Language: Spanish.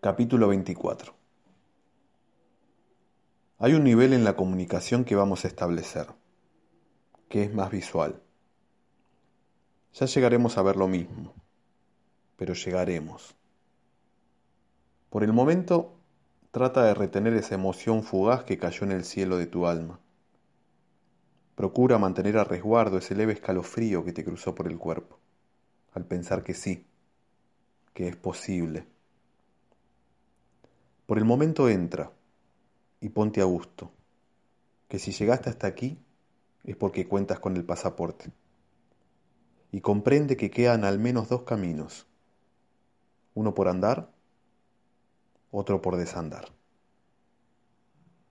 Capítulo 24 Hay un nivel en la comunicación que vamos a establecer, que es más visual. Ya llegaremos a ver lo mismo, pero llegaremos. Por el momento, trata de retener esa emoción fugaz que cayó en el cielo de tu alma. Procura mantener a resguardo ese leve escalofrío que te cruzó por el cuerpo, al pensar que sí, que es posible. Por el momento entra y ponte a gusto, que si llegaste hasta aquí es porque cuentas con el pasaporte. Y comprende que quedan al menos dos caminos, uno por andar, otro por desandar.